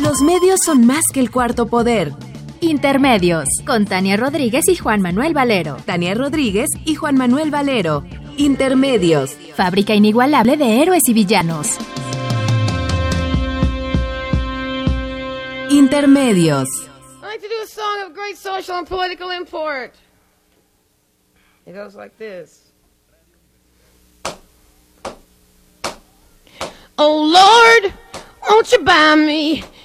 Los medios son más que el cuarto poder. Intermedios, con Tania Rodríguez y Juan Manuel Valero. Tania Rodríguez y Juan Manuel Valero. Intermedios. Fábrica inigualable de héroes y villanos. Intermedios. I like to do a song of great social and political import. It goes like this. Oh Lord, won't you buy me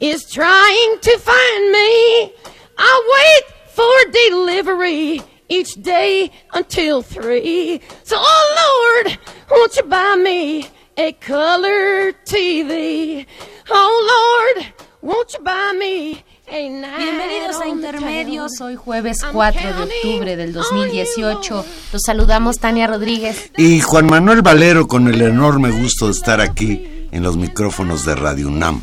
is trying to find me. I wait for delivery each day until three. So, oh Lord, won't you buy me a color TV? Oh Lord, won't you buy me a night Bienvenidos a Intermedios, hoy jueves 4 de octubre del 2018. Los saludamos Tania Rodríguez. Y Juan Manuel Valero con el enorme gusto de estar aquí en los micrófonos de Radio UNAM.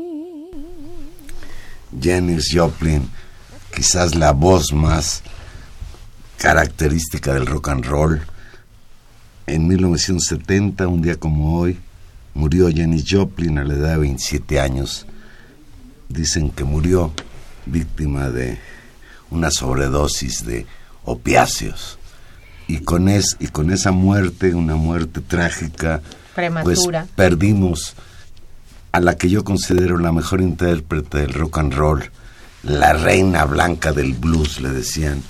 Janis Joplin, quizás la voz más característica del rock and roll. En 1970, un día como hoy, murió Janis Joplin a la edad de 27 años. Dicen que murió víctima de una sobredosis de opiáceos. Y con, es, y con esa muerte, una muerte trágica, pues Prematura. perdimos a la que yo considero la mejor intérprete del rock and roll, la reina blanca del blues, le decían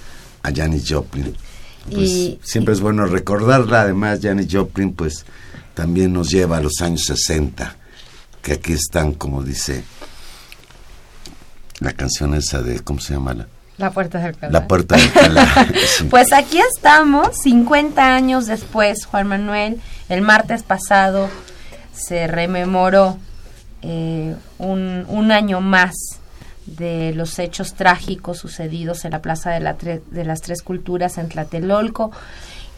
a Janis Joplin. Pues Y- siempre es bueno recordarla, además Janis Joplin pues también nos lleva a los años 60, que aquí están, como dice la canción esa de, ¿cómo se llama? La, La puerta del Alcalá. la puerta de Alcalá. Sí. Pues aquí estamos, 50 años después, Juan Manuel. El martes pasado se rememoró eh, un, un año más de los hechos trágicos sucedidos en la Plaza de, la Tre- de las Tres Culturas en Tlatelolco.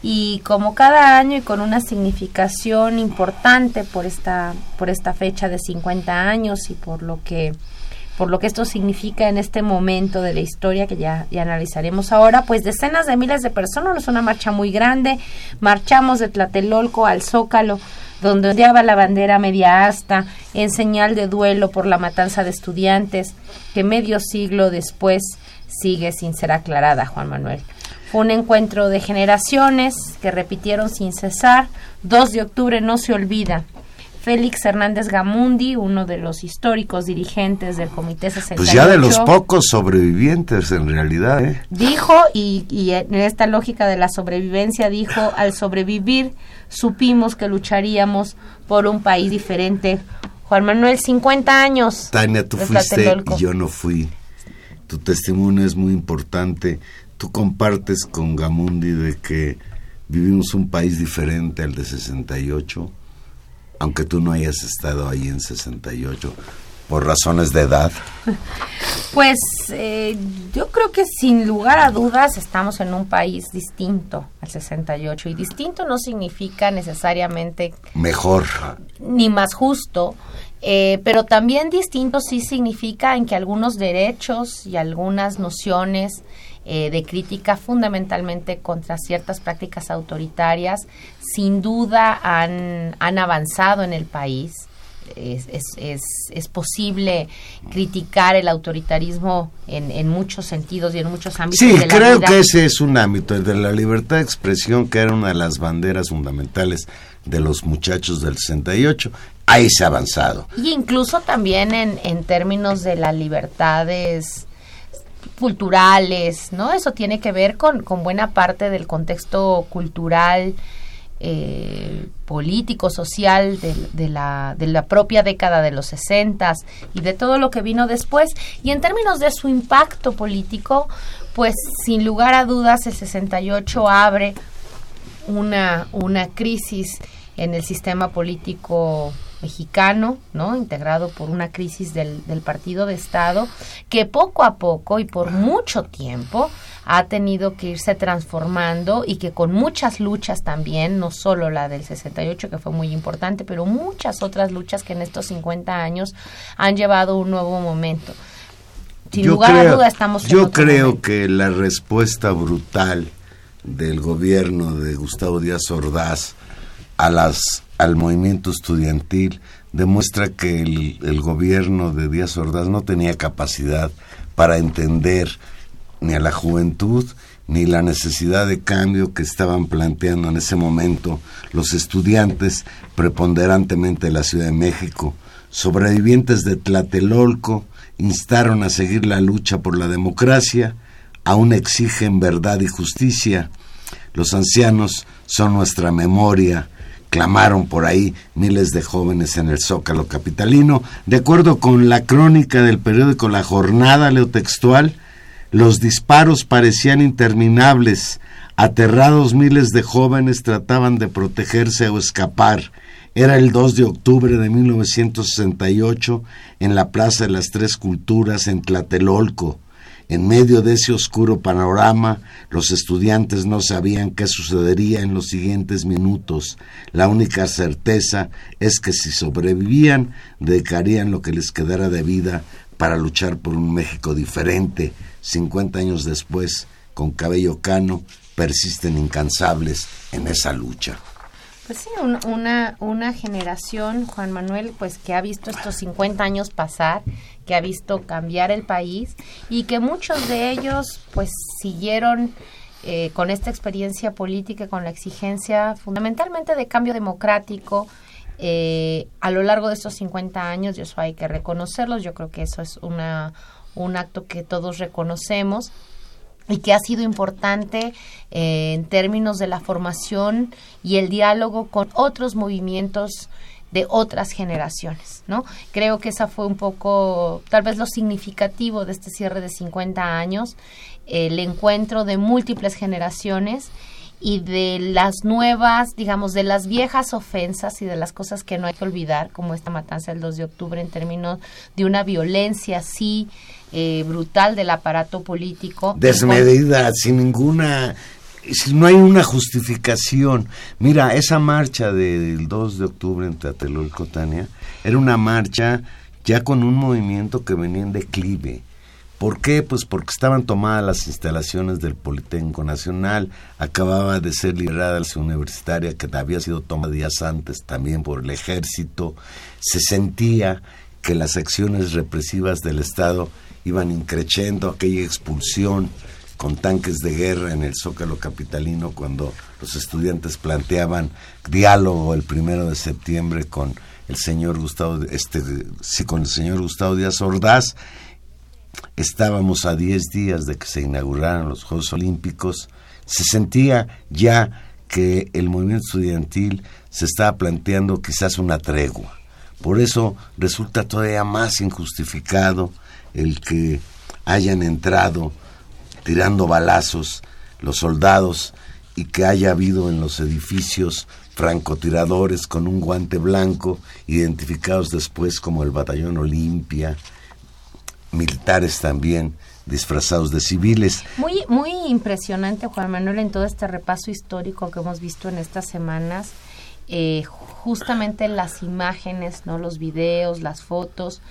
Y como cada año y con una significación importante por esta, por esta fecha de 50 años y por lo que por lo que esto significa en este momento de la historia que ya, ya analizaremos ahora, pues decenas de miles de personas, es una marcha muy grande, marchamos de Tlatelolco al Zócalo, donde ondeaba la bandera media asta en señal de duelo por la matanza de estudiantes, que medio siglo después sigue sin ser aclarada, Juan Manuel. Fue un encuentro de generaciones que repitieron sin cesar, 2 de octubre no se olvida, Félix Hernández Gamundi, uno de los históricos dirigentes del Comité 68. Pues ya de los pocos sobrevivientes en realidad, ¿eh? Dijo, y, y en esta lógica de la sobrevivencia, dijo, al sobrevivir supimos que lucharíamos por un país diferente. Juan Manuel, 50 años. Tania, tú fuiste y yo no fui. Tu testimonio es muy importante. Tú compartes con Gamundi de que vivimos un país diferente al de 68, aunque tú no hayas estado ahí en 68 por razones de edad. Pues eh, yo creo que sin lugar a dudas estamos en un país distinto al 68 y distinto no significa necesariamente Mejor. ni más justo, eh, pero también distinto sí significa en que algunos derechos y algunas nociones eh, de crítica fundamentalmente contra ciertas prácticas autoritarias, sin duda han, han avanzado en el país. Es, es, es, posible criticar el autoritarismo en, en, muchos sentidos y en muchos ámbitos. Sí, creo que ese es un ámbito, el de la libertad de expresión, que era una de las banderas fundamentales de los muchachos del 68. Ahí se ha avanzado. Y incluso también en, en términos de las libertades culturales, ¿no? Eso tiene que ver con, con buena parte del contexto cultural, eh, político, social de, de, la, de la propia década de los sesentas y de todo lo que vino después. Y en términos de su impacto político, pues sin lugar a dudas el 68 abre una, una crisis en el sistema político mexicano, ¿no? Integrado por una crisis del, del, partido de Estado, que poco a poco y por mucho tiempo ha tenido que irse transformando y que con muchas luchas también, no solo la del 68 que fue muy importante, pero muchas otras luchas que en estos 50 años han llevado un nuevo momento. Sin yo lugar creo, a duda estamos Yo creo momento. que la respuesta brutal del gobierno de Gustavo Díaz Ordaz a las al movimiento estudiantil demuestra que el, gobierno de Díaz Ordaz no tenía capacidad para entender ni a la juventud ni la necesidad de cambio que estaban planteando en ese momento los estudiantes preponderantemente de la Ciudad de México. Sobrevivientes de Tlatelolco instaron a seguir la lucha por la democracia, aún exigen verdad y justicia. Los ancianos son nuestra memoria, clamaron por ahí miles de jóvenes en el Zócalo capitalino. De acuerdo con la crónica del periódico La Jornada, leo textual, los disparos parecían interminables. Aterrados miles de jóvenes trataban de protegerse o escapar. Era el 2 de octubre de 1968 en la Plaza de las Tres Culturas en Tlatelolco. En medio de ese oscuro panorama, los estudiantes no sabían qué sucedería en los siguientes minutos. La única certeza es que si sobrevivían, dedicarían lo que les quedara de vida para luchar por un México diferente. 50 años después, con cabello cano, persisten incansables en esa lucha. Pues sí, un, una, una generación, Juan Manuel, pues que ha visto estos 50 años pasar, que ha visto cambiar el país y que muchos de ellos pues siguieron eh, con esta experiencia política, con la exigencia fundamentalmente de cambio democrático, eh, a lo largo de estos 50 años, y eso hay que reconocerlos, yo creo que eso es una, un acto que todos reconocemos y que ha sido importante eh, en términos de la formación y el diálogo con otros movimientos de otras generaciones, ¿no? Creo que esa fue un poco, tal vez lo significativo de este cierre de 50 años, el encuentro de múltiples generaciones y de las nuevas, digamos, de las viejas ofensas y de las cosas que no hay que olvidar, como esta matanza del 2 de octubre en términos de una violencia así eh, brutal del aparato político. Desmedida, sin ninguna no hay una justificación. Mira, esa marcha del 2 de octubre en Tlatelolco, Tania, era una marcha ya con un movimiento que venía en declive. ¿Por qué? Pues porque estaban tomadas las instalaciones del Politécnico Nacional, acababa de ser liberada la universitaria que había sido tomada días antes también por el ejército, se sentía que las acciones represivas del Estado iban increciendo aquella expulsión con tanques de guerra en el Zócalo Capitalino cuando los estudiantes planteaban diálogo el primero de septiembre con el señor Gustavo, este, sí, con el señor Gustavo Díaz Ordaz Estábamos a 10 días de que se inauguraran los Juegos Olímpicos. Se sentía ya que el movimiento estudiantil se estaba planteando quizás una tregua. Por eso resulta todavía más injustificado el que hayan entrado tirando balazos los soldados y que haya habido en los edificios francotiradores con un guante blanco, identificados después como el Batallón Olimpia, militares también disfrazados de civiles. Muy, muy impresionante, Juan Manuel, en todo este repaso histórico que hemos visto en estas semanas. Eh, justamente las imágenes, no los videos, las fotos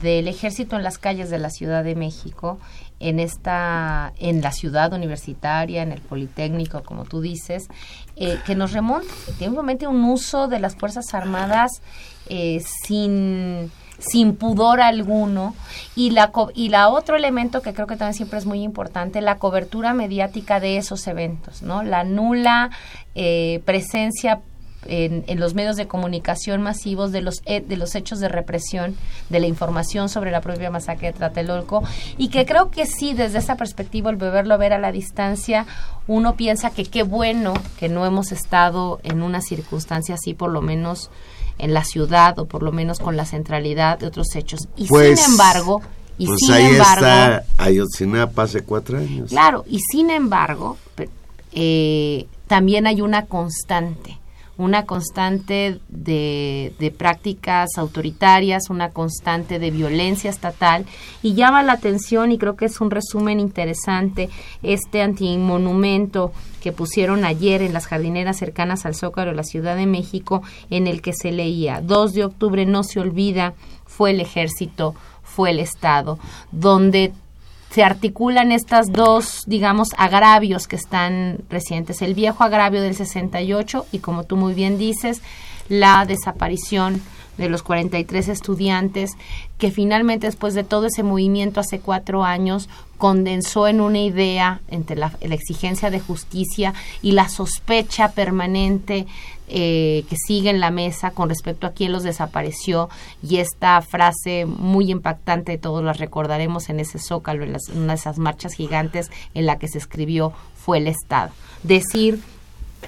del ejército en las calles de la Ciudad de México en esta en la ciudad universitaria en el politécnico como tú dices eh, que nos remonta efectivamente un uso de las fuerzas armadas eh, sin sin pudor alguno. Y la y la otro elemento que creo que también siempre es muy importante la cobertura mediática de esos eventos no la nula eh, presencia en, los medios de comunicación masivos de los, de los hechos de represión, de la información sobre la propia masacre de Tlatelolco, y que creo que sí, desde esa perspectiva, el beberlo ver a la distancia, uno piensa que qué bueno que no hemos estado en una circunstancia así, por lo menos en la ciudad, o por lo menos con la centralidad de otros hechos. Y pues, sin embargo, y pues sin ahí embargo, está Ayotzinapa hace cuatro años. Claro, y sin embargo, eh, también hay una constante una constante de, de, prácticas autoritarias, una constante de violencia estatal y llama la atención y creo que es un resumen interesante este antimonumento que pusieron ayer en las jardineras cercanas al Zócalo de la Ciudad de México en el que se leía 2 de octubre no se olvida fue el ejército fue el Estado, donde se articulan estas dos, digamos, agravios que están recientes. El viejo agravio del 68 y, como tú muy bien dices, la desaparición de los 43 estudiantes, que finalmente después de todo ese movimiento hace cuatro años condensó en una idea entre la, exigencia de justicia y la sospecha permanente eh, que sigue en la mesa con respecto a quién los desapareció y esta frase muy impactante, todos la recordaremos en ese zócalo, en, las, una de esas marchas gigantes en la que se escribió fue el Estado. Decir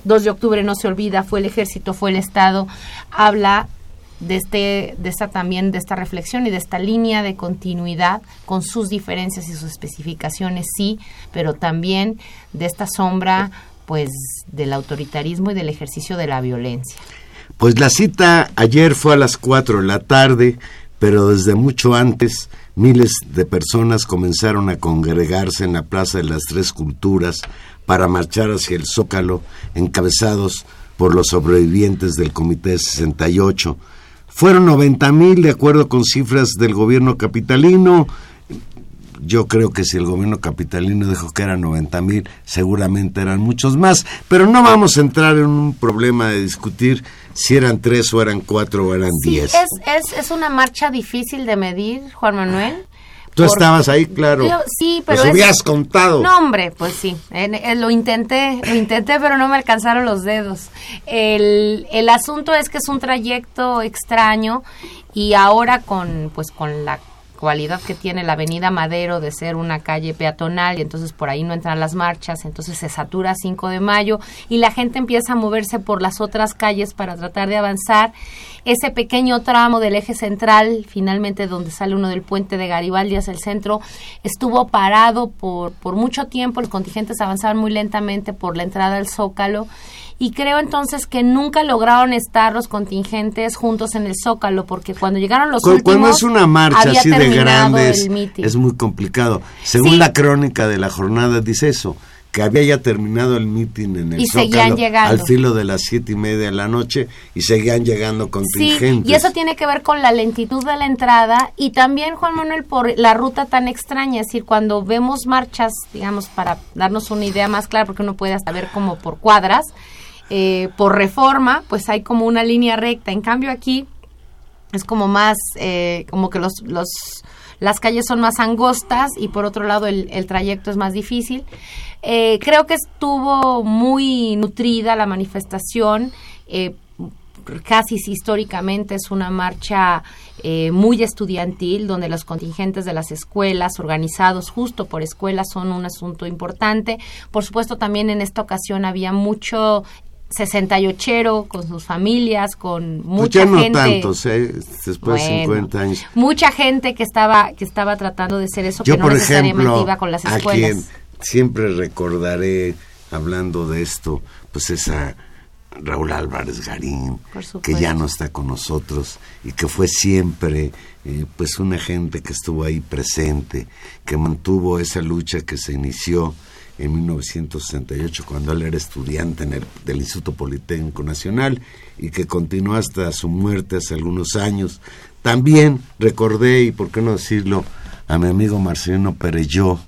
2 de octubre no se olvida, fue el ejército, fue el Estado, habla de este de esta también de esta reflexión y de esta línea de continuidad con sus diferencias y sus especificaciones sí pero también de esta sombra pues del autoritarismo y del ejercicio de la violencia pues la cita ayer fue a las 4 de la tarde pero desde mucho antes miles de personas comenzaron a congregarse en la Plaza de las Tres Culturas para marchar hacia el Zócalo encabezados por los sobrevivientes del Comité 68 fueron 90 mil de acuerdo con cifras del gobierno capitalino. Yo creo que si el gobierno capitalino dijo que eran 90 mil, seguramente eran muchos más. Pero no vamos a entrar en un problema de discutir si eran tres o eran cuatro o eran diez. Es, es, es una marcha difícil de medir, Juan Manuel. Tú estabas ahí, claro. sí, pero. Los hubieras contado. No, hombre, pues sí. lo intenté, lo intenté, pero no me alcanzaron los dedos. El, el asunto es que es un trayecto extraño y ahora con, pues, con la cualidad que tiene la Avenida Madero de ser una calle peatonal y entonces por ahí no entran las marchas, entonces se satura 5 de mayo y la gente empieza a moverse por las otras calles para tratar de avanzar. Ese pequeño tramo del eje central, finalmente donde sale uno del puente de Garibaldi hacia el centro, estuvo parado por, por mucho tiempo, los contingentes avanzaban muy lentamente por la entrada al Zócalo y creo entonces que nunca lograron estar los contingentes juntos en el Zócalo porque cuando llegaron los últimos cuando es una marcha así de grandes es muy complicado según la crónica de la jornada dice eso que había ya terminado el mitin en el y Zócalo al filo de las siete y media de la noche y seguían llegando contingentes. Sí, y eso tiene que ver con la lentitud de la entrada y también, Juan Manuel, por la ruta tan extraña. Es decir, cuando vemos marchas, digamos, para darnos una idea más clara, porque uno puede hasta ver como por cuadras, eh, por reforma, pues hay como una línea recta. En cambio aquí es como más, eh, como que los, los, las calles son más angostas y por otro lado el, el trayecto es más difícil. Eh, creo que estuvo muy nutrida la manifestación. casi históricamente es una marcha muy estudiantil, donde los contingentes de las escuelas, organizados justo por escuelas, son un asunto importante. Por supuesto, también en esta ocasión había mucho 68 con sus familias, con Pues mucha no gente. tantos, ¿eh? después de Bueno, 50 años. Mucha gente que estaba que estaba tratando de ser eso Yo, que no por necesariamente ejemplo, iba con las a escuelas. quien siempre recordaré, hablando de esto, pues es a Raúl Álvarez Garín, que ya no está con nosotros y que fue siempre eh, pues una gente que estuvo ahí presente, que mantuvo esa lucha que se inició en 1968 cuando él era estudiante en el, del Instituto Politécnico Nacional y que continuó hasta su muerte hace algunos años. También recordé, y por qué no decirlo, a mi amigo Marcelino Pereyó,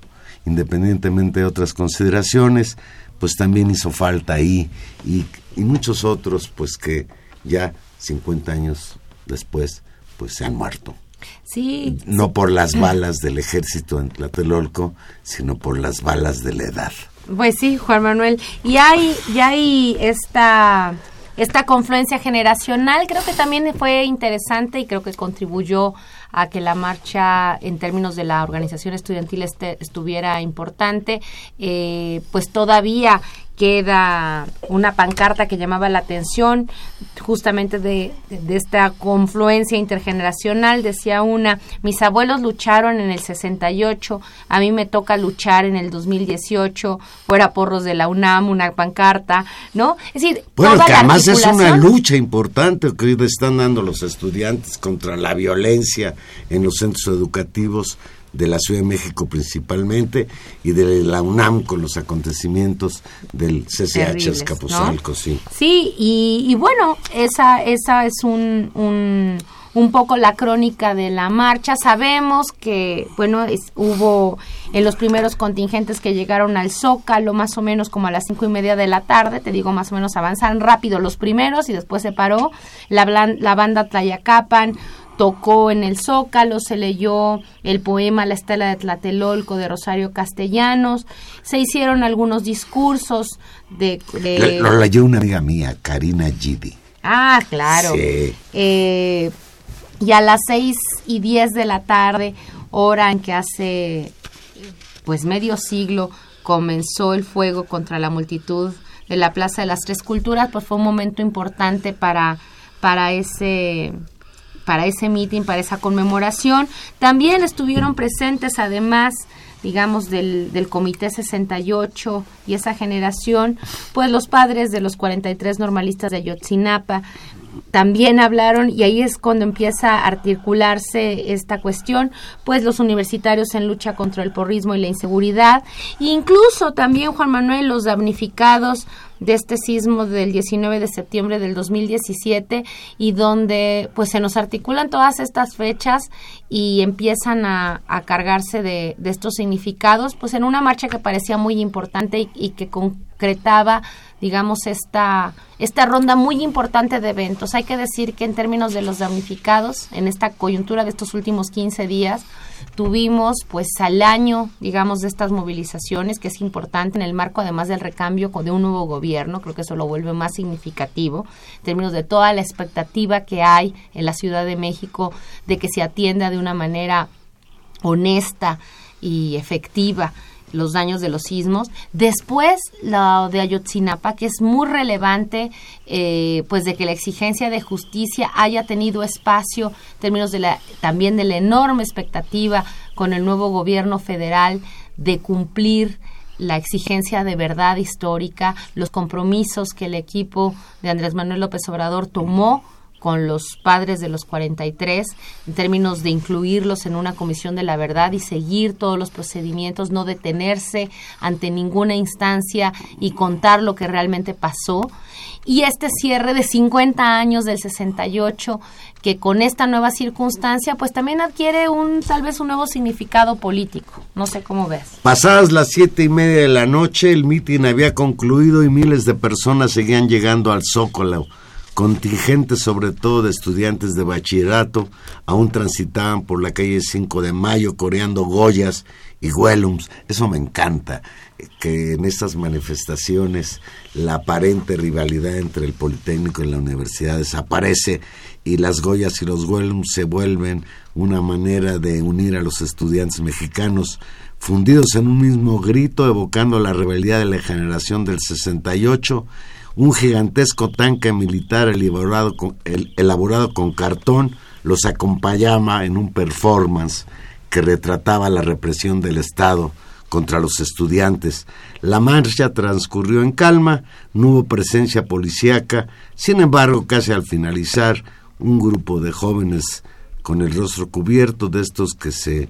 independientemente de otras consideraciones, pues también hizo falta ahí y, y muchos otros pues que ya 50 años después pues se han muerto. Sí. No por las balas del ejército en Tlatelolco, sino por las balas de la edad. Pues sí, Juan Manuel. Y hay, y hay esta, esta confluencia generacional, creo que también fue interesante y creo que contribuyó a que la marcha en términos de la organización estudiantil este, estuviera importante, eh, pues todavía queda una pancarta que llamaba la atención justamente de, de, esta confluencia intergeneracional. Decía una, mis abuelos lucharon en el 68, a mí me toca luchar en el 2018, fuera porros de la UNAM, una pancarta, ¿no? Es decir, bueno, que además es una lucha importante que están dando los estudiantes contra la violencia en los centros educativos de la Ciudad de México principalmente y de la UNAM con los acontecimientos del CCH Escapuzalco, sí. Sí, y, y, bueno, esa, esa es un, un, un, poco la crónica de la marcha. Sabemos que, bueno, hubo en los primeros contingentes que llegaron al Zócalo, más o menos como a las cinco y media de la tarde, te digo, más o menos avanzaron rápido los primeros y después se paró la, la banda Tlayacapan, tocó en el Zócalo, se leyó el poema La Estela de Tlatelolco de Rosario Castellanos, se hicieron algunos discursos de... Lo, leyó una amiga mía, Karina Gidi. Ah, claro. Eh, y a las seis y diez de la tarde, hora en que hace pues medio siglo comenzó el fuego contra la multitud de la Plaza de las Tres Culturas, pues fue un momento importante para, para ese para ese meeting, para esa conmemoración. También estuvieron presentes, además, digamos, del, del Comité 68 y esa generación, pues los padres de los 43 normalistas de Ayotzinapa también hablaron y ahí es cuando empieza a articularse esta cuestión, pues los universitarios en lucha contra el porrismo y la inseguridad, e incluso también Juan Manuel, los damnificados de este sismo del 19 de septiembre del 2017 y donde pues se nos articulan todas estas fechas y empiezan a, cargarse de, estos significados pues en una marcha que parecía muy importante y, que concretaba digamos esta esta ronda muy importante de eventos. Hay que decir que en términos de los damnificados en esta coyuntura de estos últimos 15 días tuvimos pues al año, digamos, de estas movilizaciones, que es importante en el marco además del recambio de un nuevo gobierno, creo que eso lo vuelve más significativo, en términos de toda la expectativa que hay en la Ciudad de México de que se atienda de una manera honesta y efectiva los daños de los sismos. Después, lo de Ayotzinapa, que es muy relevante, eh, pues de que la exigencia de justicia haya tenido espacio en términos de la, también de la enorme expectativa con el nuevo gobierno federal de cumplir la exigencia de verdad histórica, los compromisos que el equipo de Andrés Manuel López Obrador tomó con los padres de los 43 en términos de incluirlos en una comisión de la verdad y seguir todos los procedimientos, no detenerse ante ninguna instancia y contar lo que realmente pasó. Y este cierre de 50 años del 68, que con esta nueva circunstancia, pues también adquiere un, tal vez un nuevo significado político. No sé cómo ves. Pasadas las siete y media de la noche, el mitin había concluido y miles de personas seguían llegando al Zócalo Contingentes, sobre todo de estudiantes de bachillerato, aún transitaban por la calle 5 de Mayo coreando Goyas y Wellums. Eso me encanta, que en estas manifestaciones la aparente rivalidad entre el Politécnico y la universidad desaparece y las Goyas y los Wellums se vuelven una manera de unir a los estudiantes mexicanos fundidos en un mismo grito, evocando la rebeldía de la generación del 68 un gigantesco tanque militar elaborado con, elaborado con cartón los acompañaba en un performance que retrataba la represión del Estado contra los estudiantes. La marcha transcurrió en calma, no hubo presencia policíaca, sin embargo, casi al finalizar, un grupo de jóvenes con el rostro cubierto, de estos que se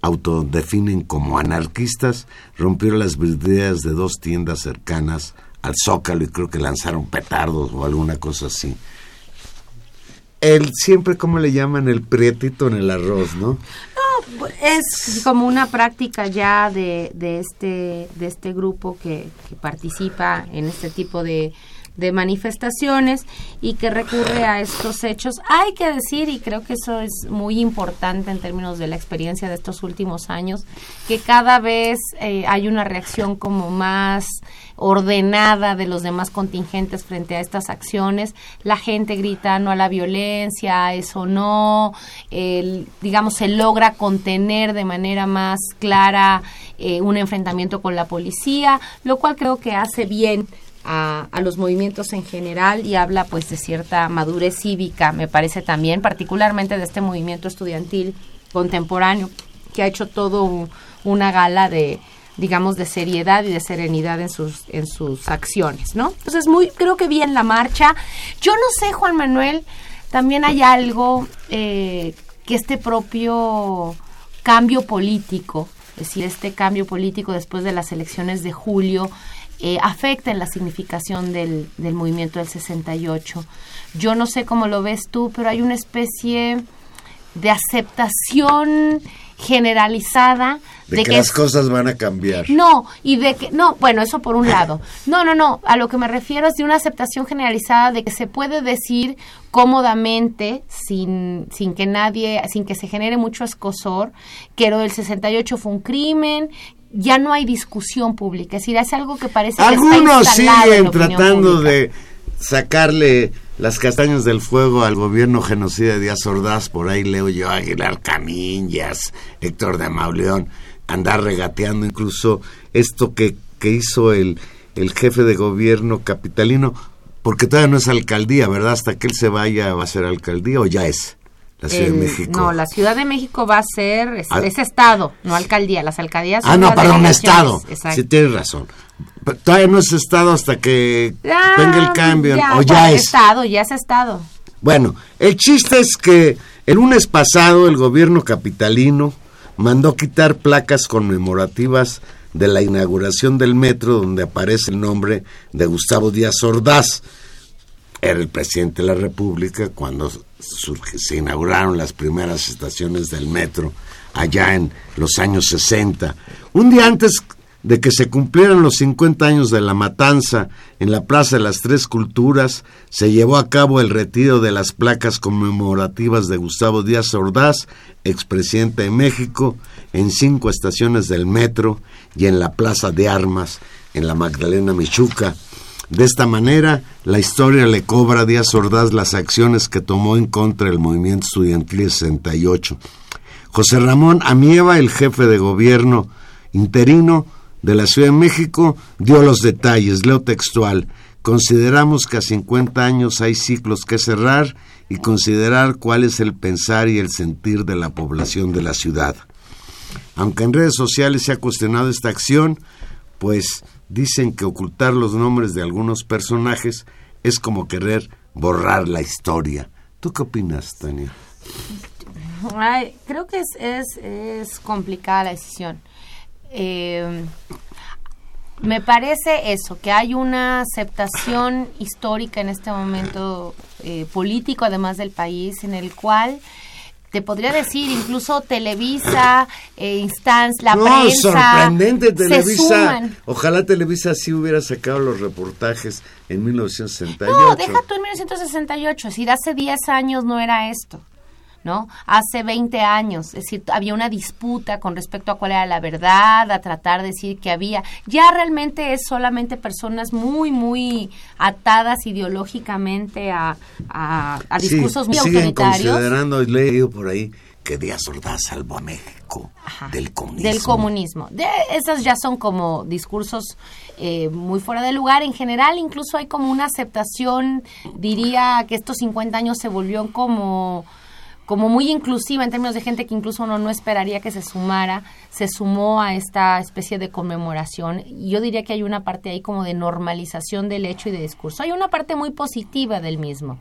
autodefinen como anarquistas, rompieron las vidrieras de dos tiendas cercanas al Zócalo y creo que lanzaron petardos o alguna cosa así. El siempre, ¿cómo le llaman? El prietito en el arroz, ¿no? No, es como una práctica ya de, de este de este grupo que, que participa en este tipo de, de manifestaciones y que recurre a estos hechos. Hay que decir, y creo que eso es muy importante en términos de la experiencia de estos últimos años, que cada vez eh, hay una reacción como más ordenada de los demás contingentes frente a estas acciones. La gente grita no a la violencia, eso no, digamos, se logra contener de manera más clara eh, un enfrentamiento con la policía, lo cual creo que hace bien a, los movimientos en general y habla pues de cierta madurez cívica, me parece también, particularmente de este movimiento estudiantil contemporáneo que ha hecho todo un, una gala de digamos de seriedad y de serenidad en sus en sus acciones, ¿no? Entonces muy creo que bien la marcha. Yo no sé Juan Manuel, también hay algo eh, que este propio cambio político, es decir, este cambio político después de las elecciones de julio eh, afecta en la significación del, del movimiento del 68. Yo no sé cómo lo ves tú, pero hay una especie de aceptación generalizada de, de que, que, las cosas van a cambiar. No, y de que, no, bueno, eso por un lado. No, no, no, a lo que me refiero es de una aceptación generalizada de que se puede decir cómodamente, sin, sin que nadie, sin que se genere mucho escosor, que lo del 68 fue un crimen, ya no hay discusión pública, es decir, es algo que parece Algunos que está siguen tratando pública. de sacarle las castañas del fuego al gobierno genocida de Díaz Ordaz, por ahí leo yo Aguilar Camillas, Héctor de Mauleón, andar regateando incluso esto que, que hizo el, el jefe de gobierno capitalino, porque todavía no es alcaldía, ¿verdad? Hasta que él se vaya va a ser alcaldía o ya es. La Ciudad el, de México. No, la Ciudad de México va a ser, es, es estado, no alcaldía. Las alcaldías Ah, no, perdón, estado. Sí, tienes razón. Pero todavía no es estado hasta que venga el cambio, ya, o ya es. estado, ya es estado. Bueno, el chiste es que el lunes pasado el gobierno capitalino mandó quitar placas conmemorativas de la inauguración del metro donde aparece el nombre de Gustavo Díaz Ordaz. Era el presidente de la República cuando se inauguraron las primeras estaciones del metro allá en los años 60. Un día antes de que se cumplieran los 50 años de la matanza en la Plaza de las Tres Culturas, se llevó a cabo el retiro de las placas conmemorativas de Gustavo Díaz Ordaz, expresidente de México, en cinco estaciones del metro y en la Plaza de Armas, en la Magdalena Michuca. De esta manera, la historia le cobra a Díaz Ordaz las acciones que tomó en contra del movimiento estudiantil 68. José Ramón Amieva, el jefe de gobierno interino, de la Ciudad de México dio los detalles, leo textual. Consideramos que a 50 años hay ciclos que cerrar y considerar cuál es el pensar y el sentir de la población de la ciudad. Aunque en redes sociales se ha cuestionado esta acción, pues dicen que ocultar los nombres de algunos personajes es como querer borrar la historia. ¿Tú qué opinas, Tania? Creo que es, es, es complicada la decisión. Eh, me parece eso, que hay una aceptación histórica en este momento eh, político, además del país, en el cual te podría decir incluso Televisa, eh, Instance, la no, prensa. sorprendente Televisa. Se. Ojalá Televisa sí hubiera sacado los reportajes en 1968. No, deja tú en 1968, es decir, hace 10 años no era esto. ¿No? Hace 20 años, es decir, había una disputa con respecto a cuál era la verdad, a tratar de decir que había. Ya realmente es solamente personas muy, muy atadas ideológicamente a, a, a discursos sí, muy siguen autoritarios. considerando, leído por ahí, que Díaz Ordaz salvó a México Ajá, del comunismo. Del comunismo. De, esas ya son como discursos eh, muy fuera de lugar. En general, incluso hay como una aceptación, diría que estos 50 años se volvió como como muy inclusiva en términos de gente que incluso uno no esperaría que se sumara, se sumó a esta especie de conmemoración. Yo diría que hay una parte ahí como de normalización del hecho y de discurso. Hay una parte muy positiva del mismo.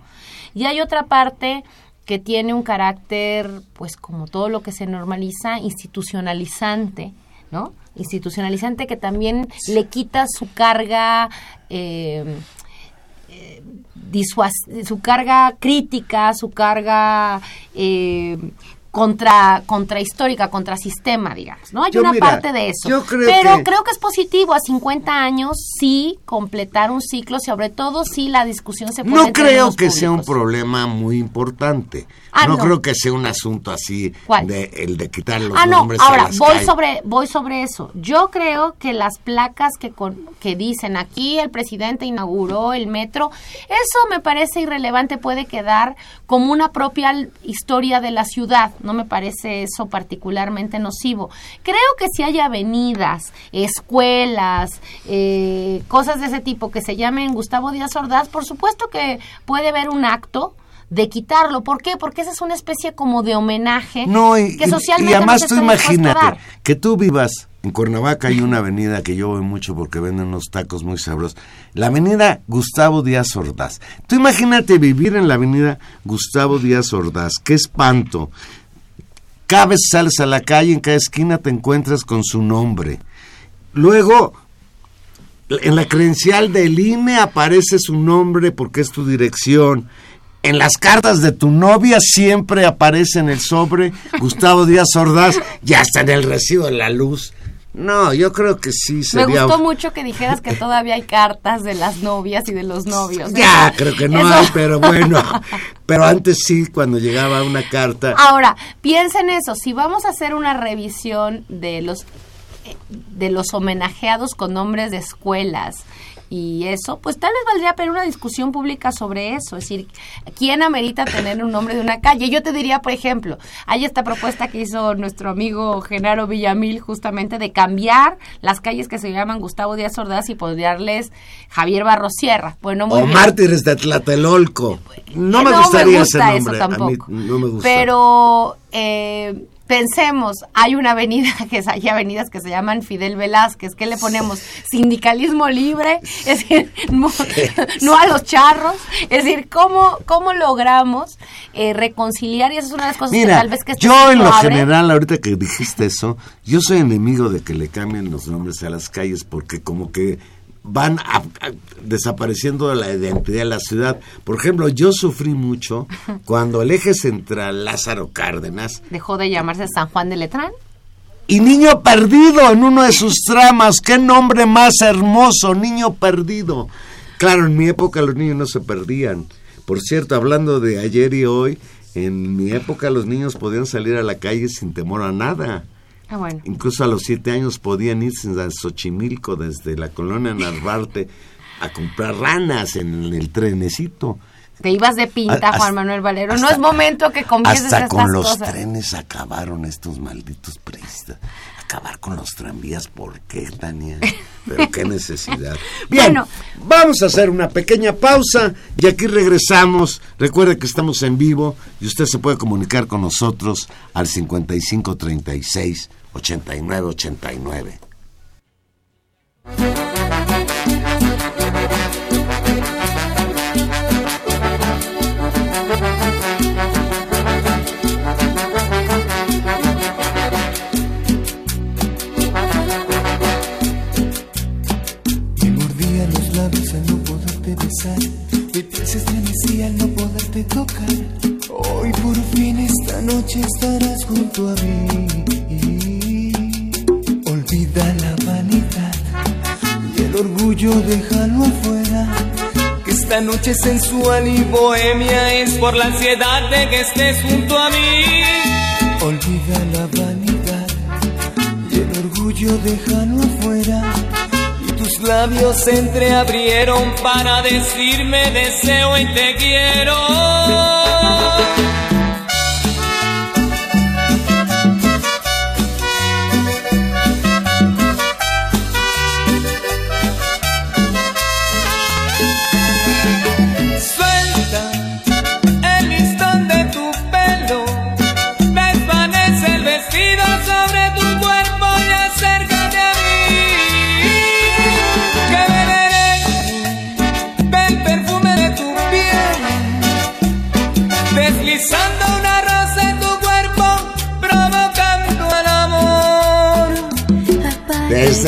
Y hay otra parte que tiene un carácter, pues como todo lo que se normaliza, institucionalizante, ¿no? Institucionalizante que también le quita su carga... Eh, su carga crítica, su carga eh, contra contrahistórica, contra sistema, digamos, ¿no? Hay Yo, una mira, parte de eso. yo creo Pero que- creo que es positivo a 50 años sí completar un ciclo, sobre todo si la discusión se pone No creo que sea un problema muy importante. Ah, no, no. creo que sea un asunto así ¿Cuál? de el de quitar los Ah, no, nombres a ahora las voy calles. sobre voy sobre eso. Yo creo que las placas que con, que dicen aquí el presidente inauguró el metro, eso me parece irrelevante, puede quedar como una propia historia de la ciudad. No me parece eso particularmente nocivo. Creo que si hay avenidas, escuelas, eh, cosas de ese tipo que se llamen Gustavo Díaz Ordaz, por supuesto que puede haber un acto de quitarlo. ¿Por qué? Porque esa es una especie como de homenaje No, y, que y- socialmente y además no se tú imagínate que tú vivas en Cuernavaca hay una avenida que yo voy mucho porque venden unos tacos muy sabrosos. La avenida Gustavo Díaz Ordaz. Tú imagínate vivir en la avenida Gustavo Díaz Ordaz. Qué espanto. Cada vez sales a la calle, en cada esquina te encuentras con su nombre. Luego, en la credencial del INE aparece su nombre porque es tu dirección. En las cartas de tu novia siempre aparece en el sobre Gustavo Díaz Ordaz y hasta en el recibo de la luz. No, yo creo que sí Me sería... gustó mucho que dijeras que todavía hay cartas de las novias y de los novios. Ya, Eso- creo que no eso- hay, pero bueno. Pero antes sí, cuando llegaba una carta... Ahora, piensa en eso. Si vamos a hacer una revisión de los eh, de los homenajeados con nombres de escuelas y eso, pues tal vez valdría pena una discusión pública sobre eso. Es decir, ¿quién amerita tener un nombre de una calle? Yo te diría, por ejemplo, hay esta propuesta que hizo nuestro amigo Genaro Villamil justamente de cambiar las calles que se llaman Gustavo Díaz Ordaz y ponerles Javier Barros Sierra. Bueno, muy o bien. mártires de Tlatelolco. No me No gustaría gusta ese nombre. eso a mí tampoco. no me gusta. Pero eh, pensemos, hay una avenida que es, hay avenidas que se llaman Fidel Velázquez, ¿qué le ponemos? Sindicalismo libre, es decir, no, no a los charros, es decir, ¿cómo, cómo logramos eh, reconciliar? Y esa es una de las cosas que Mira, tal vez que este yo en lo abre. general, ahorita que dijiste eso, yo soy enemigo de que le cambien los nombres a las calles porque como que van a- a- desapareciendo de la identidad de la ciudad. Por ejemplo, yo sufrí mucho cuando el eje central Lázaro Cárdenas Dejó de llamarse San Juan de Letrán. y Niño Perdido en uno de sus tramas. ¡Qué nombre más hermoso! Niño Perdido. Claro, en mi época los niños no se perdían. Por cierto, hablando de ayer y hoy, en mi época los niños podían salir a la calle sin temor a nada. Ah, bueno. Incluso a los siete años podían irse a Xochimilco desde la colonia Narvarte a comprar ranas en el trenecito. Te ibas de pinta, Juan Manuel Valero. no es momento que confieses Hasta estas con los cosas. trenes acabaron estos malditos priistas. Acabar con los tranvías, ¿por qué, Tania? Pero qué necesidad. Bien, Bueno. vamos a hacer una pequeña pausa y aquí regresamos. Recuerde que estamos en vivo y usted se puede comunicar con nosotros al 5536 8989. Me mordía los labios al no poderte besar. Mi piel se estremecía al no poderte tocar. Hoy por fin esta noche estarás junto a mí. El orgullo déjalo afuera. Que esta noche sensual y bohemia es por la ansiedad de que estés junto a mí. Olvida la vanidad y el orgullo déjalo afuera. Y tus labios se entreabrieron para decirme deseo y te quiero.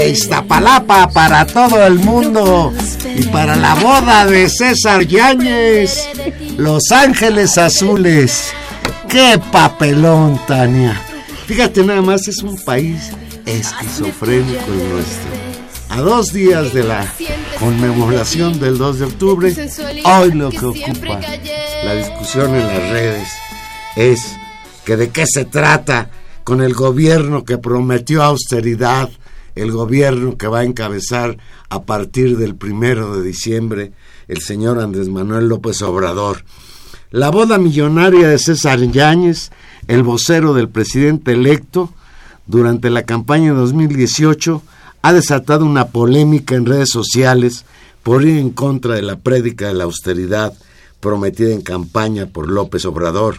Desde Iztapalapa para todo el mundo y para la boda de César Yáñez, Los Ángeles Azules. ¡Qué papelón, Tania! Fíjate nada más, es un país esquizofrénico el nuestro. A dos días de la conmemoración del 2 de octubre, hoy lo que ocupa la discusión en las redes es que de qué se trata con el gobierno que prometió austeridad, el gobierno que va a encabezar a partir del primero de diciembre el señor Andrés Manuel López Obrador. La boda millonaria de César Yáñez, el vocero del presidente electo, durante la campaña de 2018, ha desatado una polémica en redes sociales por ir en contra de la prédica de la austeridad prometida en campaña por López Obrador.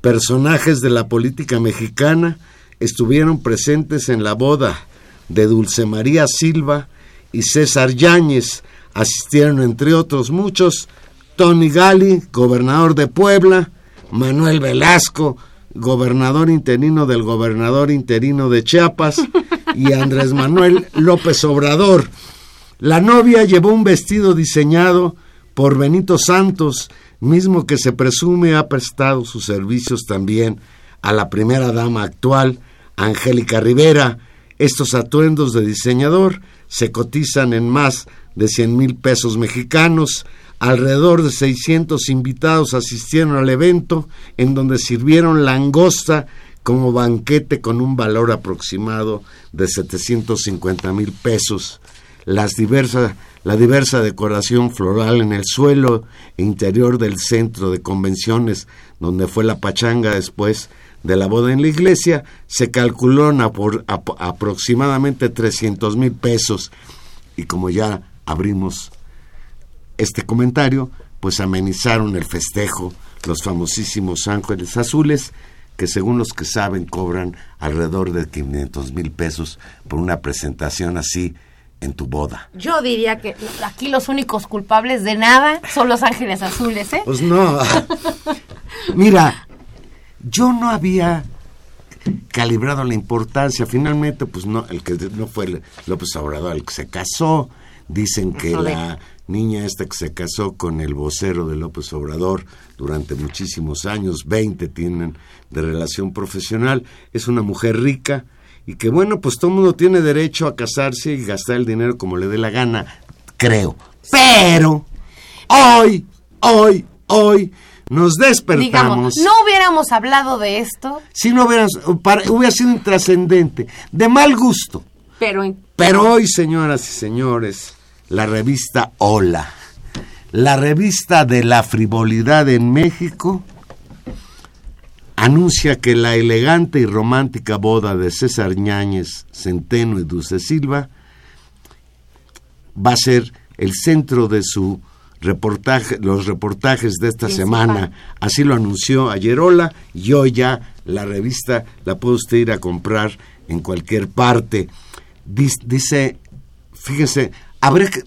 Personajes de la política mexicana estuvieron presentes en la boda de Dulce María Silva y César Yáñez. Asistieron, entre otros muchos, Tony Gali, gobernador de Puebla, Manuel Velasco, gobernador interino del gobernador interino de Chiapas, y Andrés Manuel López Obrador. La novia llevó un vestido diseñado por Benito Santos, mismo que se presume ha prestado sus servicios también a la primera dama actual, Angélica Rivera. Estos atuendos de diseñador se cotizan en más de 100 mil pesos mexicanos. Alrededor de 600 invitados asistieron al evento en donde sirvieron langosta como banquete con un valor aproximado de 750 mil pesos. La diversa decoración floral en el suelo interior del centro de convenciones donde fue la pachanga después de la boda en la iglesia se calculó por aproximadamente 300 mil pesos y como ya abrimos este comentario pues amenizaron el festejo los famosísimos ángeles azules que según los que saben cobran alrededor de 500 mil pesos por una presentación así en tu boda. Yo diría que aquí los únicos culpables de nada son los ángeles azules, ¿eh? Pues no. Mira, yo no había calibrado la importancia. Finalmente, pues no, el que no fue López Obrador el que se casó. Dicen que la niña esta que se casó con el vocero de López Obrador durante muchísimos años, 20 tienen de relación profesional, es una mujer rica y que bueno, pues todo el mundo tiene derecho a casarse y gastar el dinero como le dé la gana, creo. Pero hoy, hoy, hoy nos despertamos. no hubiéramos hablado de esto. Si no hubiéramos, hubiera sido intrascendente, de mal gusto. Pero, Pero hoy, señoras y señores, la revista Hola, la revista de la frivolidad en México, anuncia que la elegante y romántica boda de César Ñáñez, Centeno y Dulce Silva va a ser el centro de su reportaje, los reportajes de esta semana. Así lo anunció ayer Hola y hoy ya la revista la puede usted ir a comprar en cualquier parte. Dice, fíjese,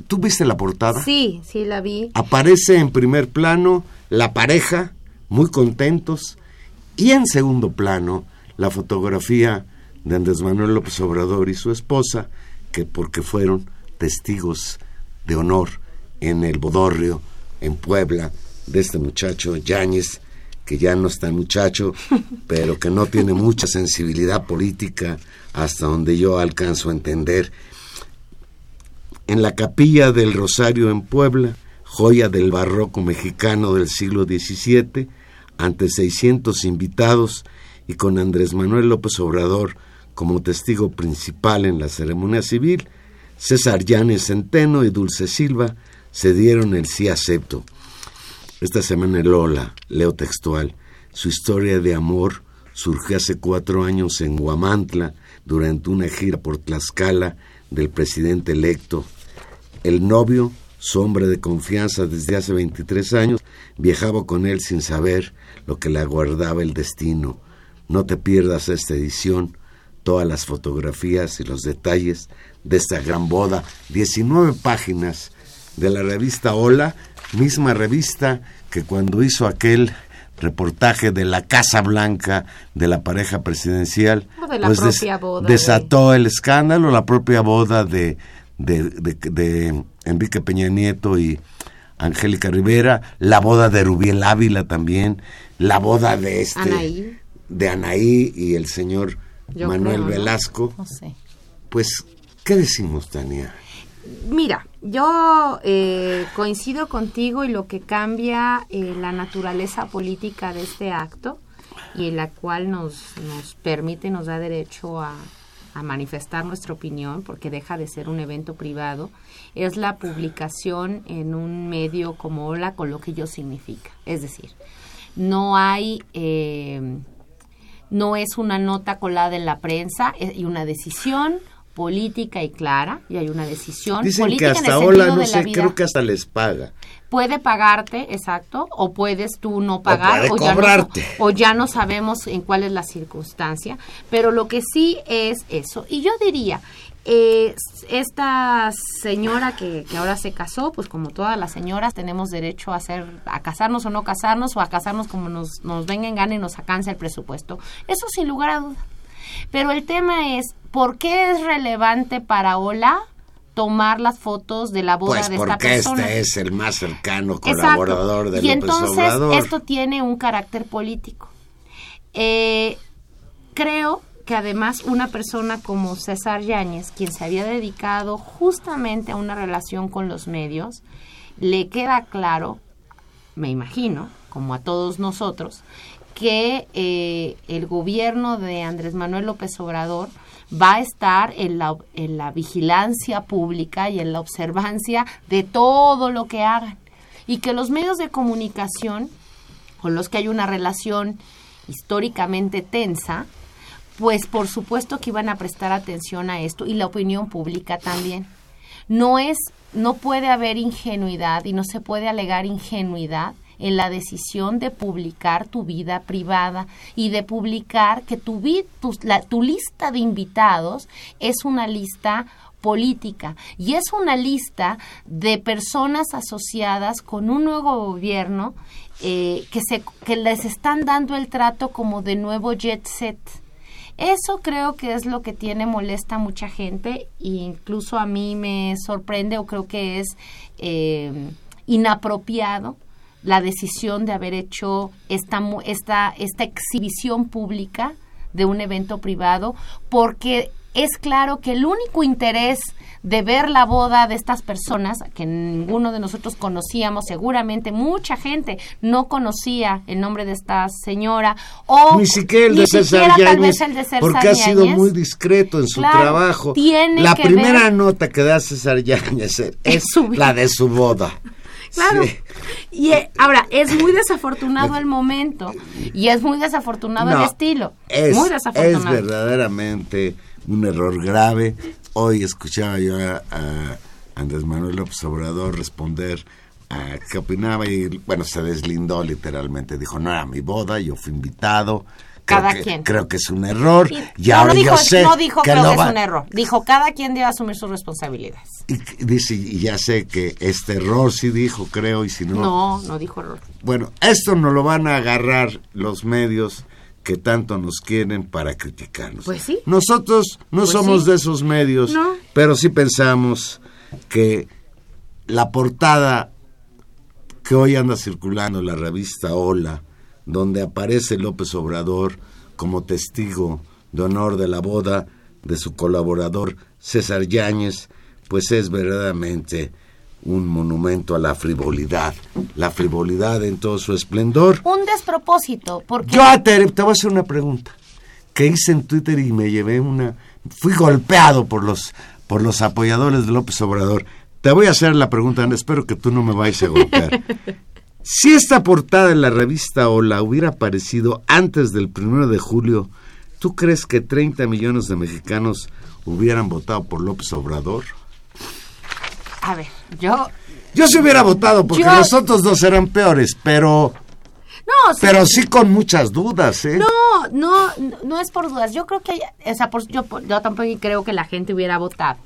¿tú viste la portada? Sí, sí la vi. Aparece en primer plano la pareja, muy contentos, y en segundo plano la fotografía de Andrés Manuel López Obrador y su esposa, que porque fueron testigos de honor en el Bodorrio, en Puebla, de este muchacho Yáñez, que ya no está muchacho, pero que no tiene mucha sensibilidad política, hasta donde yo alcanzo a entender. En la capilla del Rosario en Puebla, joya del barroco mexicano del siglo XVII, ante 600 invitados y con Andrés Manuel López Obrador como testigo principal en la ceremonia civil, César Llanes Centeno y Dulce Silva se dieron el sí acepto. Esta semana Lola, leo textual, su historia de amor surgió hace cuatro años en Huamantla durante una gira por Tlaxcala del presidente electo. El novio, su hombre de confianza desde hace 23 años, viajaba con él sin saber lo que le aguardaba el destino. No te pierdas esta edición, todas las fotografías y los detalles de esta gran boda. 19 páginas de la revista Hola, misma revista que cuando hizo aquel reportaje de la Casa Blanca de la pareja presidencial, pues desató el escándalo, la propia boda de, de, de, Enrique Peña Nieto y Angélica Rivera, la boda de Rubiel Ávila también, la boda de este Anaí. de Anaí y el señor Yo Manuel creo, ¿no? Velasco. No sé. Pues, ¿qué decimos, Tania? Mira, yo eh, coincido contigo y lo que cambia eh, la naturaleza política de este acto y en la cual nos, nos permite, nos da derecho a, manifestar nuestra opinión porque deja de ser un evento privado, es la publicación en un medio como Hola con lo que ello significa. Es decir, no hay... eh, no es una nota colada en la prensa eh, y una decisión política y clara y hay una decisión Dicen que política hasta Ola, no sé, creo que hasta les paga. puede pagarte exacto o puedes tú no pagar ya no- o ya no sabemos en cuál es la circunstancia pero lo que sí es eso y yo diría eh, esta señora que, que ahora se casó, pues como todas las señoras tenemos derecho a hacer, a casarnos o no casarnos o a casarnos como nos, nos venga en gana y nos alcance el presupuesto. Eso sin lugar a duda. Pero el tema es, ¿por qué es relevante para Ola tomar las fotos de la boda Pues de esta porque persona? este es el más cercano Exacto. colaborador de y López entonces Obrador. esto tiene un carácter político. Eh, creo que además una persona como César Yáñez, quien se había dedicado justamente a una relación con los medios, le queda claro, me imagino, como a todos nosotros, que eh, el gobierno de Andrés Manuel López Obrador va a estar en la, en la vigilancia pública y en la observancia de todo lo que hagan. Y que los medios de comunicación, con los que hay una relación históricamente tensa, pues por supuesto que iban a prestar atención a esto y la opinión pública también. No es, no puede haber ingenuidad y no se puede alegar ingenuidad en la decisión de publicar tu vida privada y de publicar que tu, la- tu lista de invitados es una lista política y es una lista de personas asociadas con un nuevo gobierno eh, que, se, que les están dando el trato como de nuevo jet set. Eso creo que es lo que tiene molesta a mucha gente e incluso a mí me sorprende o creo que es eh, inapropiado la decisión de haber hecho esta, esta, esta exhibición pública de un evento privado porque es claro que el único interés de ver la boda de estas personas, que ninguno de nosotros conocíamos, seguramente mucha gente no conocía el nombre de esta señora, o Ni siquiera el de César Yáñez, porque ha sido muy discreto en su Claro, trabajo. tiene la que primera ver- nota que da César Yáñez es, Es la de su boda. Claro. Sí. Y eh, ahora, es muy desafortunado el momento y es muy desafortunado No, el estilo. Es, muy es verdaderamente un error grave. Hoy escuchaba yo a, a Andrés Manuel López Obrador responder a qué opinaba y bueno, se deslindó literalmente. Dijo, no era mi boda, yo fui invitado. Creo Cada que, quien. Creo que es un error. Y- Y no, ahora no dijo, yo sé no dijo que creo que va- es un error. Dijo cada quien debe asumir sus responsabilidades. Y dice, y ya sé que este error sí dijo, creo, y si no, No, no dijo error. Bueno, esto nos lo van a agarrar los medios que tanto nos quieren para criticarnos. Pues sí. Nosotros no Pues somos sí. de esos medios, No. pero sí pensamos que la portada que hoy anda circulando en la revista Hola, donde aparece López Obrador como testigo de honor de la boda de su colaborador César Yáñez, pues es verdaderamente un monumento a la frivolidad, la frivolidad en todo su esplendor. Un despropósito, porque Yo te voy a hacer una pregunta que hice en Twitter y me llevé una... Fui golpeado por los, por los apoyadores de López Obrador. Te voy a hacer la pregunta, Ana, espero que tú no me vayas a golpear. si esta portada en la revista Hola hubiera aparecido antes del primero de julio, ¿tú crees que 30 millones de mexicanos hubieran votado por López Obrador? a ver, yo Yo se hubiera votado porque Yo- los otros dos eran peores, pero, no, sí, pero sí con muchas dudas, ¿eh? No, no, no, no es por dudas. Yo creo que, hay- o sea, por- yo, yo tampoco creo que la gente hubiera votado.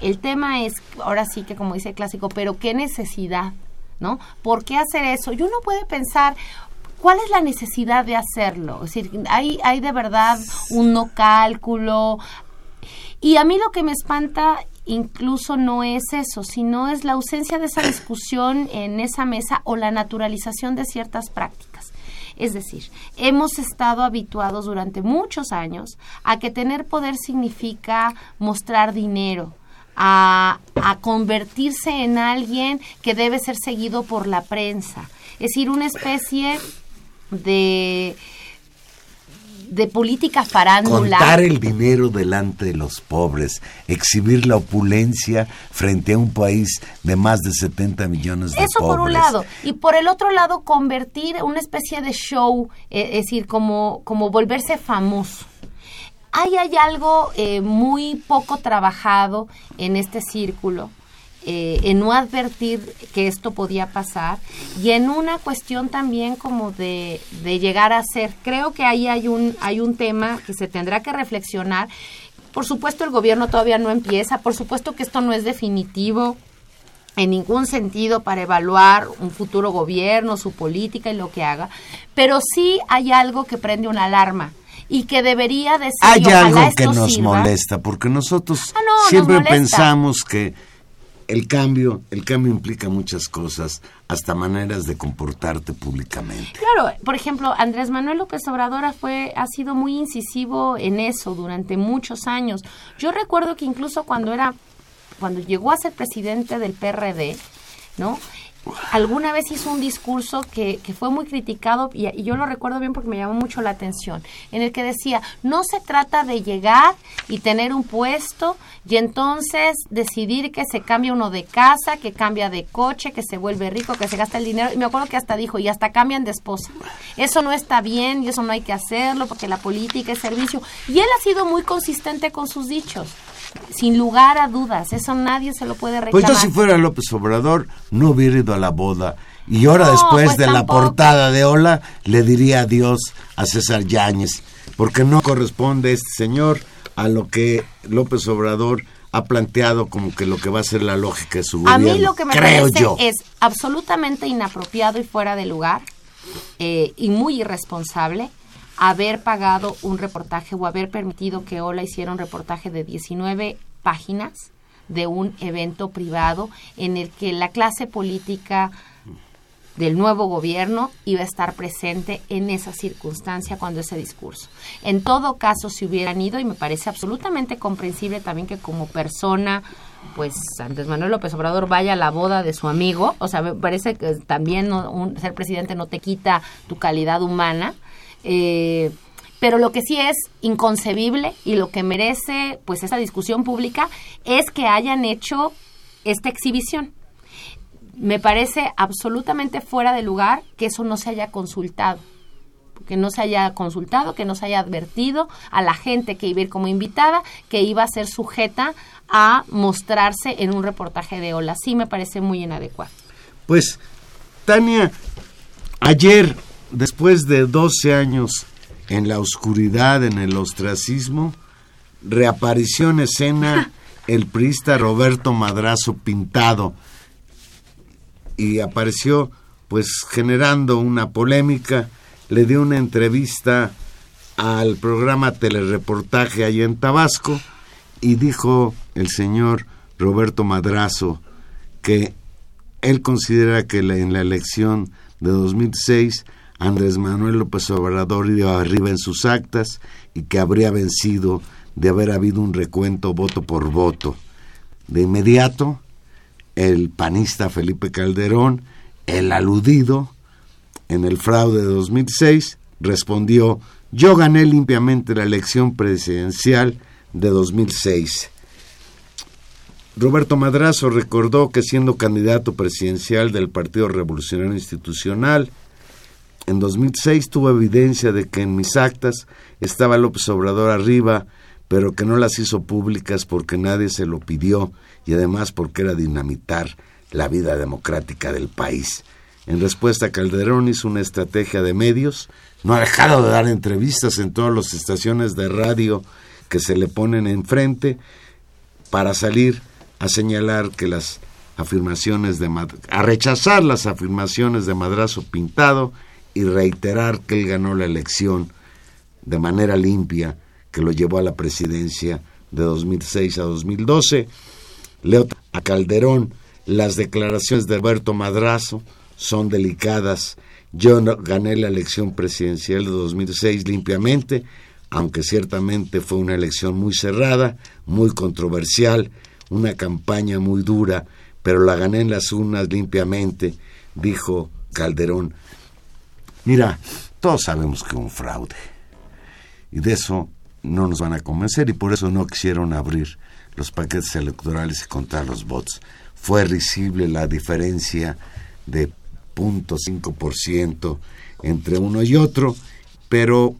El tema es, ahora sí que como dice el clásico, pero qué necesidad, ¿no? ¿Por qué hacer eso? Y uno puede pensar, ¿cuál es la necesidad de hacerlo? Es decir, hay, hay de verdad un no cálculo. Y a mí lo que me espanta, incluso no es eso, sino es la ausencia de esa discusión en esa mesa o la naturalización de ciertas prácticas. Es decir, hemos estado habituados durante muchos años a que tener poder significa mostrar dinero, a, convertirse en alguien que debe ser seguido por la prensa. Es decir, una especie de de política farándula. Contar el dinero delante de los pobres, exhibir la opulencia frente a un país de más de 70 millones de pobres. Eso por un lado. Y por el otro lado, convertir una especie de show, eh, es decir, como, como volverse famoso. Ahí hay algo eh, muy poco trabajado en este círculo eh, en no advertir que esto podía pasar y en una cuestión también como de, de llegar a ser. Creo que ahí hay un, hay un tema que se tendrá que reflexionar. Por supuesto el gobierno todavía no empieza, por supuesto que esto no es definitivo en ningún sentido para evaluar un futuro gobierno, su política y lo que haga, pero sí hay algo que prende una alarma y que debería decir hay algo que nos molesta porque nosotros ah, siempre pensamos que el cambio, el cambio implica muchas cosas, hasta maneras de comportarte públicamente. Claro, por ejemplo, Andrés Manuel López Obrador fue, ha sido muy incisivo en eso durante muchos años. Yo recuerdo que incluso cuando era, cuando llegó a ser presidente del PRD, ¿no? Alguna vez hizo un discurso que, fue muy criticado y, yo lo recuerdo bien porque me llamó mucho la atención, en el que decía, no se trata de llegar y tener un puesto y entonces decidir que se cambia uno de casa, que cambia de coche, que se vuelve rico, que se gasta el dinero. Y me acuerdo que hasta dijo, y hasta cambian de esposa. Eso no está bien y eso no hay que hacerlo porque la política es servicio. Y él ha sido muy consistente con sus dichos sin lugar a dudas, eso nadie se lo puede reclamar. Pues yo si fuera López Obrador no hubiera ido a la boda y ahora después pues de la portada de Ola le diría adiós a César Yáñez, porque no corresponde este señor a lo que López Obrador ha planteado como que lo que va a ser la lógica de su gobierno. A mí lo que me parece es absolutamente inapropiado y fuera de lugar eh, y muy irresponsable haber pagado un reportaje o haber permitido que Ola hiciera un reportaje de 19 páginas de un evento privado en el que la clase política del nuevo gobierno iba a estar presente en esa circunstancia cuando ese discurso. En todo caso, si hubieran ido, y me parece absolutamente comprensible también que como persona, pues Andrés Manuel López Obrador vaya a la boda de su amigo, o sea, me parece que también ser presidente no te quita tu calidad humana, eh, pero lo que sí es inconcebible y lo que merece pues esa discusión pública es que hayan hecho esta exhibición. Me parece absolutamente fuera de lugar que eso no se haya consultado que no se haya consultado, que no se haya advertido a la gente que iba a ir como invitada, que iba a ser sujeta a mostrarse en un reportaje de Ola. Sí me parece muy inadecuado. Pues, Tania, ayer después de 12 años en la oscuridad, en el ostracismo, reapareció en escena el priista Roberto Madrazo Pintado. Y apareció pues generando una polémica, le dio una entrevista al programa Telereportaje allá en Tabasco y dijo el señor Roberto Madrazo que él considera que en la elección de 2006 Andrés Manuel López Obrador iba arriba en sus actas y que habría vencido de haber habido un recuento voto por voto. De inmediato, el panista Felipe Calderón, el aludido en el fraude de 2006, respondió, yo gané limpiamente la elección presidencial de 2006. Roberto Madrazo recordó que siendo candidato presidencial del Partido Revolucionario Institucional, en 2006 tuvo evidencia de que en mis actas estaba López Obrador arriba, pero que no las hizo públicas porque nadie se lo pidió y además porque era dinamitar la vida democrática del país. En respuesta, Calderón hizo una estrategia de medios, no ha dejado de dar entrevistas en todas las estaciones de radio que se le ponen enfrente para salir a señalar que las afirmaciones de a rechazar las afirmaciones de Madrazo Pintado y reiterar que él ganó la elección de manera limpia que lo llevó a la presidencia de 2006 a 2012 Leo a Calderón, las declaraciones de Alberto Madrazo son delicadas. Yo gané la elección presidencial de 2006 limpiamente, aunque ciertamente fue una elección muy cerrada, muy controversial, una campaña muy dura, pero la gané en las urnas limpiamente, dijo Calderón. Mira, todos sabemos que es un fraude. Y de eso no nos van a convencer y por eso no quisieron abrir los paquetes electorales y contar los votos. Fue risible la diferencia de 0.5% entre uno y otro, pero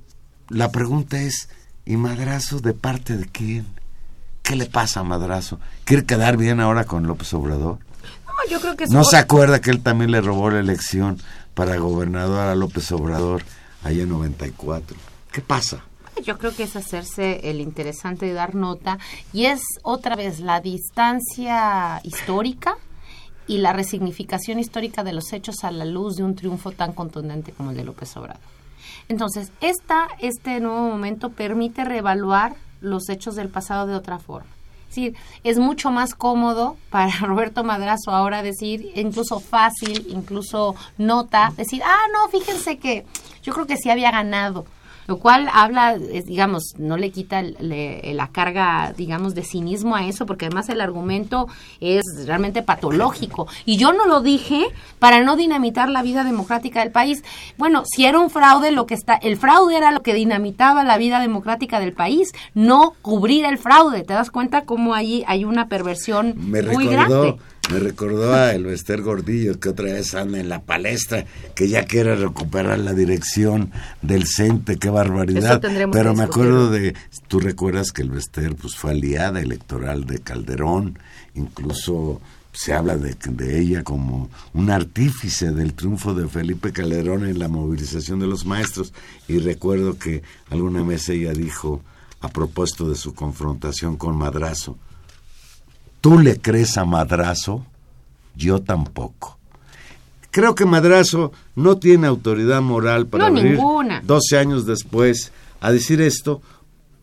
la pregunta es, ¿y Madrazo de parte de quién? ¿Qué le pasa a Madrazo? ¿Quiere quedar bien ahora con López Obrador? No, yo creo que ¿No se acuerda que él también le robó la elección para gobernador a López Obrador allá en 94? ¿Qué pasa? Yo creo que es hacerse el interesante de dar nota y es otra vez la distancia histórica y la resignificación histórica de los hechos a la luz de un triunfo tan contundente como el de López Obrador. Entonces, esta, este nuevo momento permite reevaluar los hechos del pasado de otra forma. Decir, es mucho más cómodo para Roberto Madrazo ahora decir, incluso fácil, incluso nota, decir, ah, no, fíjense que yo creo que sí había ganado lo cual habla, digamos, no le quita la carga, digamos, de cinismo a eso, porque además el argumento es realmente patológico. Y yo no lo dije para no dinamitar la vida democrática del país. Bueno, si era un fraude, lo que está, el fraude era lo que dinamitaba la vida democrática del país, no cubrir el fraude. ¿Te das cuenta cómo ahí hay una perversión muy grande? Me recordó a Elvester Gordillo que otra vez anda en la palestra, que ya quiere recuperar la dirección del CENTE, qué barbaridad. Pero me acuerdo de, tú recuerdas que Elvester pues, fue aliada electoral de Calderón, incluso se habla de, de ella como un artífice del triunfo de Felipe Calderón en la movilización de los maestros. Y recuerdo que alguna vez ella dijo, a propósito de su confrontación con Madrazo, ¿Tú le crees a Madrazo? Yo tampoco. Creo que Madrazo no tiene autoridad moral para no, abrir ninguna. 12 años después a decir esto,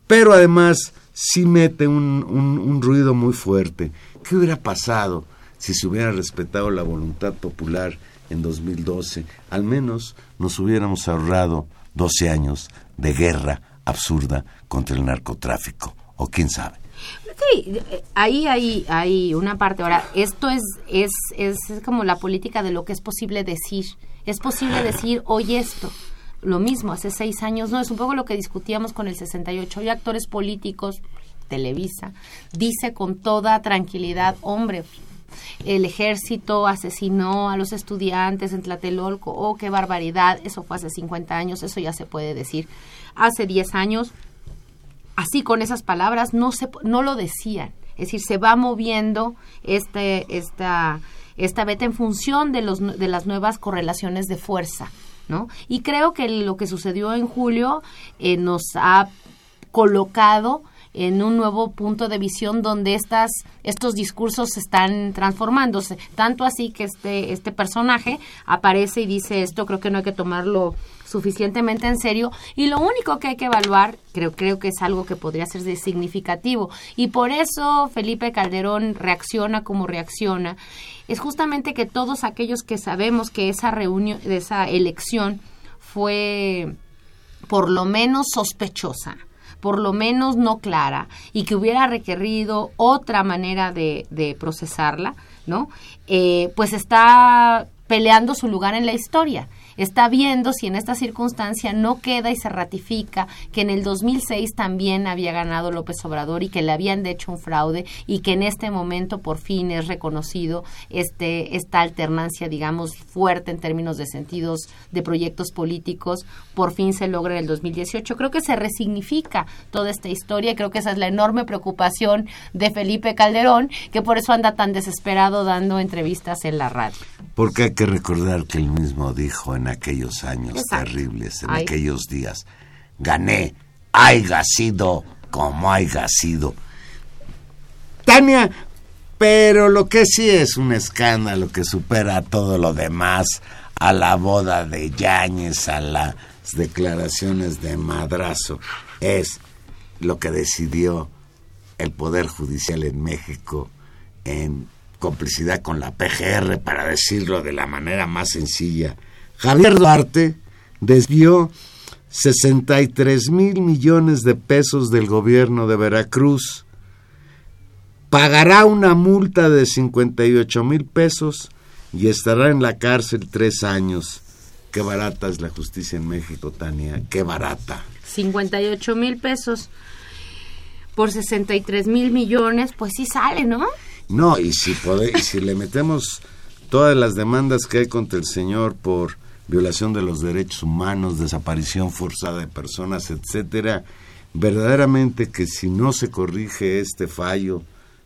pero además sí mete un, un, un ruido muy fuerte. ¿Qué hubiera pasado si se hubiera respetado la voluntad popular en 2012? Al menos nos hubiéramos ahorrado 12 años de guerra absurda contra el narcotráfico, o quién sabe. Sí, ahí hay, hay una parte. Ahora, esto es, es, es como la política de lo que es posible decir. Es posible decir hoy esto. Lo mismo, hace seis años no. Es un poco lo que discutíamos con el 68. Hay actores políticos, Televisa, dice con toda tranquilidad, hombre, el ejército asesinó a los estudiantes en Tlatelolco, oh, qué barbaridad, eso fue hace 50 años, eso ya se puede decir. Hace 10 años así con esas palabras no se no lo decían es decir se va moviendo este esta esta beta en función de los de las nuevas correlaciones de fuerza no y creo que lo que sucedió en julio eh, nos ha colocado en un nuevo punto de visión donde estas, estos discursos están transformándose. Tanto así que este, este personaje aparece y dice esto, creo que no hay que tomarlo suficientemente en serio y lo único que hay que evaluar creo creo que es algo que podría ser significativo y por eso Felipe Calderón reacciona como reacciona es justamente que todos aquellos que sabemos que esa reunión esa elección fue por lo menos sospechosa por lo menos no clara y que hubiera requerido otra manera de, de procesarla, ¿no? Eh, pues está peleando su lugar en la historia está viendo si en esta circunstancia no queda y se ratifica que en el 2006 también había ganado López Obrador y que le habían hecho un fraude y que en este momento por fin es reconocido este esta alternancia digamos fuerte en términos de sentidos de proyectos políticos por fin se logra en el 2018 creo que se resignifica toda esta historia y creo que esa es la enorme preocupación de Felipe Calderón que por eso anda tan desesperado dando entrevistas en la radio. Porque hay que recordar que él mismo dijo en aquellos años terribles, en aquellos días, gané, haya sido como haya sido. Tania, pero lo que sí es un escándalo que supera a todo lo demás, a la boda de Yáñez, a las declaraciones de Madrazo, es lo que decidió el Poder Judicial en México en complicidad con la PGR, para decirlo de la manera más sencilla. Javier Duarte desvió 63 mil millones de pesos del gobierno de Veracruz. Pagará una multa de 58 mil pesos y estará en la cárcel tres años. Qué barata es la justicia en México, Tania, qué barata. 58 mil pesos por 63 mil millones, pues sí sale, ¿no? No, y si, y si le metemos todas las demandas que hay contra el señor por violación de los derechos humanos, desaparición forzada de personas, etcétera, verdaderamente que si no se corrige este fallo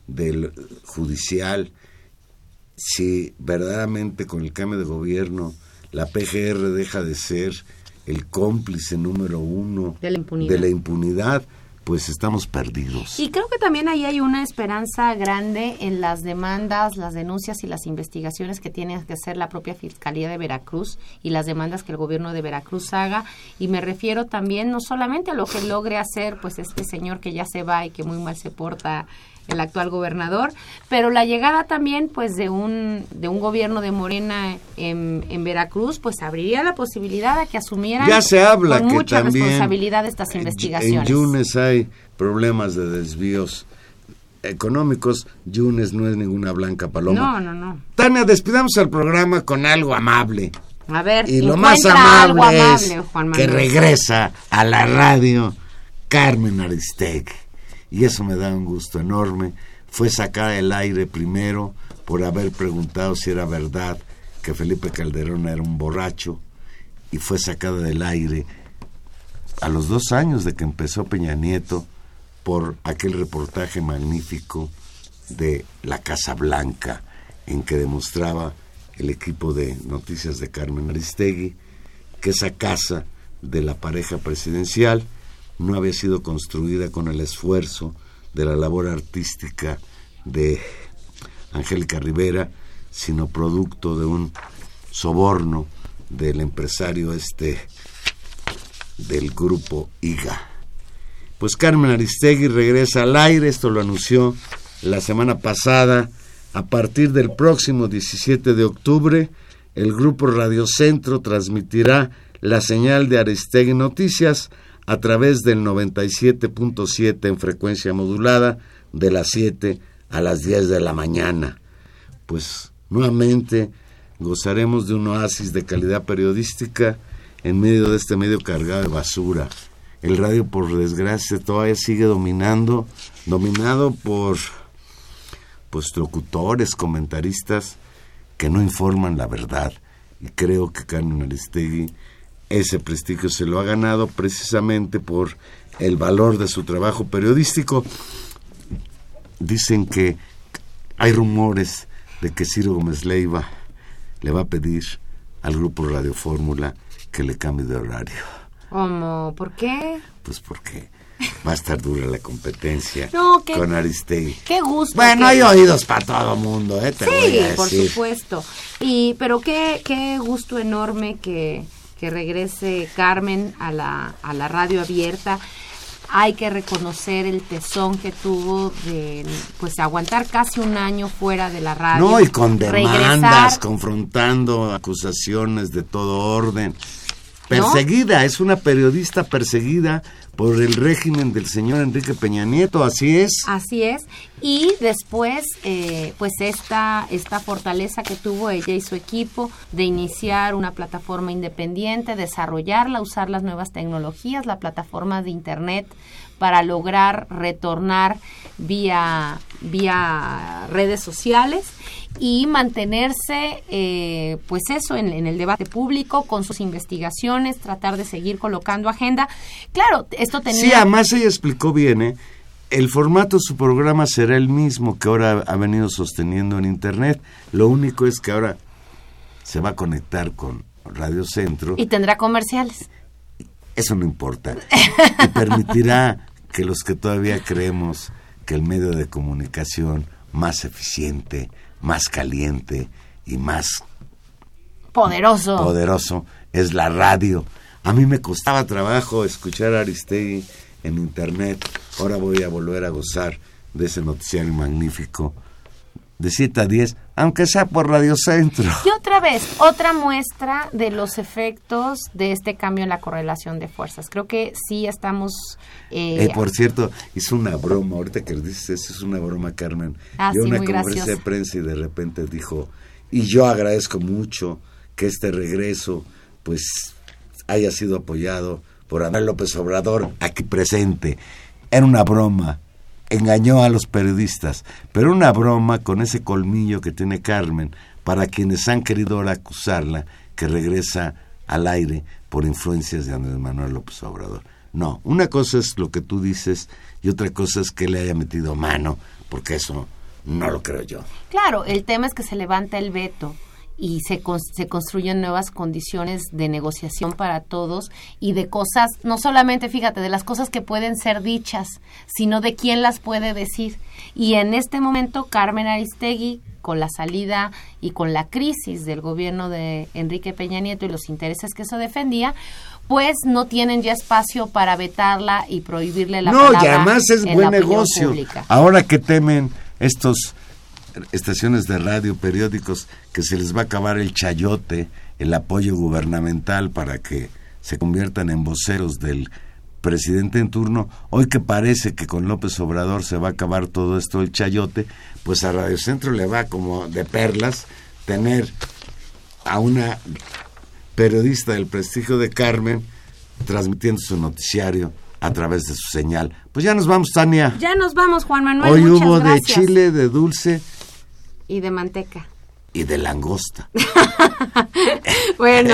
del judicial, si verdaderamente con el cambio de gobierno la PGR deja de ser el cómplice número uno De la impunidad. de la impunidad, pues estamos perdidos. Y creo que también ahí hay una esperanza grande en las demandas, las denuncias y las investigaciones que tiene que hacer la propia Fiscalía de Veracruz y las demandas que el gobierno de Veracruz haga. Y me refiero también no solamente a lo que logre hacer pues este señor que ya se va y que muy mal se porta el actual gobernador, pero la llegada también pues de un de un gobierno de Morena en, en Veracruz pues abriría la posibilidad de que asumieran Ya se habla con que mucha también responsabilidad estas investigaciones. En Yunes hay problemas de desvíos económicos. Yunes no es ninguna blanca paloma. no, no, no. Tania, despidamos el programa con algo amable. A ver, Y lo más amable es amable, Juan que regresa a la radio Carmen Aristegui. Y eso me da un gusto enorme. Fue sacada del aire primero por haber preguntado si era verdad que Felipe Calderón era un borracho. Y fue sacada del aire a los dos años de que empezó Peña Nieto por aquel reportaje magnífico de la Casa Blanca en que demostraba el equipo de noticias de Carmen Aristegui que esa casa de la pareja presidencial no había sido construida con el esfuerzo de la labor artística de Angélica Rivera, sino producto de un soborno del empresario este del grupo IGA. Pues Carmen Aristegui regresa al aire, esto lo anunció la semana pasada. A partir del próximo 17 de octubre, el grupo Radio Centro transmitirá la señal de Aristegui Noticias a través del 97.7 en frecuencia modulada de las 7 a las 10 de la mañana. Pues nuevamente gozaremos de un oasis de calidad periodística en medio de este medio cargado de basura. El radio, por desgracia, todavía sigue dominando, dominado por pues locutores, comentaristas que no informan la verdad. Y creo que Carmen Aristegui ese prestigio se lo ha ganado precisamente por el valor de su trabajo periodístico. Dicen que hay rumores de que Ciro Gómez Leiva le va a pedir al grupo Radio Fórmula que le cambie de horario. ¿Cómo? ¿Por qué? Pues porque va a estar dura la competencia No, con Aristegui. Qué gusto. Bueno, hay oídos para todo mundo, ¿eh? Te voy Sí, por supuesto. Y pero qué qué gusto enorme que, que regrese Carmen a la a la radio abierta. Hay que reconocer el tesón que tuvo de pues aguantar casi un año fuera de la radio. No, y con demandas, regresar. confrontando acusaciones de todo orden. Perseguida, es una periodista perseguida por el régimen del señor Enrique Peña Nieto, así es. Así es. Y después, eh, pues esta, esta fortaleza que tuvo ella y su equipo de iniciar una plataforma independiente, desarrollarla, usar las nuevas tecnologías, la plataforma de Internet para lograr retornar vía, vía redes sociales y mantenerse, eh, pues eso, en, en el debate público, con sus investigaciones, tratar de seguir colocando agenda. Claro, esto tenía... Sí, además ella explicó bien, ¿eh? El formato de su programa será el mismo que ahora ha venido sosteniendo en Internet. Lo único es que ahora se va a conectar con Radio Centro. Y tendrá comerciales. Eso no importa. Y permitirá que los que todavía creemos que el medio de comunicación más eficiente, más caliente y más Poderoso. poderoso es la radio. A mí me costaba trabajo escuchar a Aristegui en internet. Ahora voy a volver a gozar de ese noticiario magnífico de 7 a 10, aunque sea por Radio Centro. Y otra vez, otra muestra de los efectos de este cambio en la correlación de fuerzas. Creo que sí estamos... Eh, eh por cierto, hizo una broma, ahorita que dices eso, es una broma, Carmen. Ah, Dio sí, una muy conferencia de prensa y de repente dijo, y yo agradezco mucho que este regreso, pues, haya sido apoyado por Ana López Obrador aquí presente. Era una broma, engañó a los periodistas, pero una broma con ese colmillo que tiene Carmen para quienes han querido acusarla que regresa al aire por influencias de Andrés Manuel López Obrador. No, una cosa es lo que tú dices y otra cosa es que le haya metido mano, porque eso no lo creo yo. Claro, el tema es que se levanta el veto y se, se construyen nuevas condiciones de negociación para todos y de cosas, no solamente, fíjate, de las cosas que pueden ser dichas, sino de quién las puede decir. Y en este momento, Carmen Aristegui, con la salida y con la crisis del gobierno de Enrique Peña Nieto y los intereses que eso defendía, pues no tienen ya espacio para vetarla y prohibirle la no, y además es buen negocio. Ahora que temen estos estaciones de radio, periódicos, que se les va a acabar el chayote, el apoyo gubernamental para que se conviertan en voceros del presidente en turno, hoy que parece que con López Obrador se va a acabar todo esto el chayote, pues a Radio Centro le va como de perlas tener a una periodista del prestigio de Carmen transmitiendo su noticiario a través de su señal. Pues ya nos vamos, Tania. Ya nos vamos, Juan Manuel. Hoy hubo de chile, de dulce y de manteca. Y de langosta. bueno,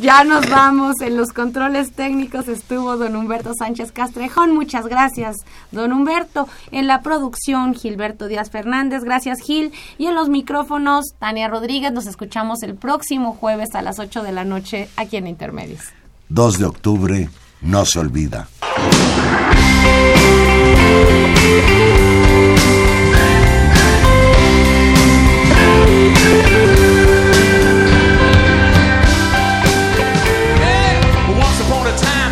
ya nos vamos. En los controles técnicos estuvo don Humberto Sánchez Castrejón. Muchas gracias, don Humberto. En la producción, Gilberto Díaz Fernández. Gracias, Gil. Y en los micrófonos, Tania Rodríguez. Nos escuchamos el próximo jueves a las 8 de la noche aquí en Intermedios. 2 de octubre, no se olvida.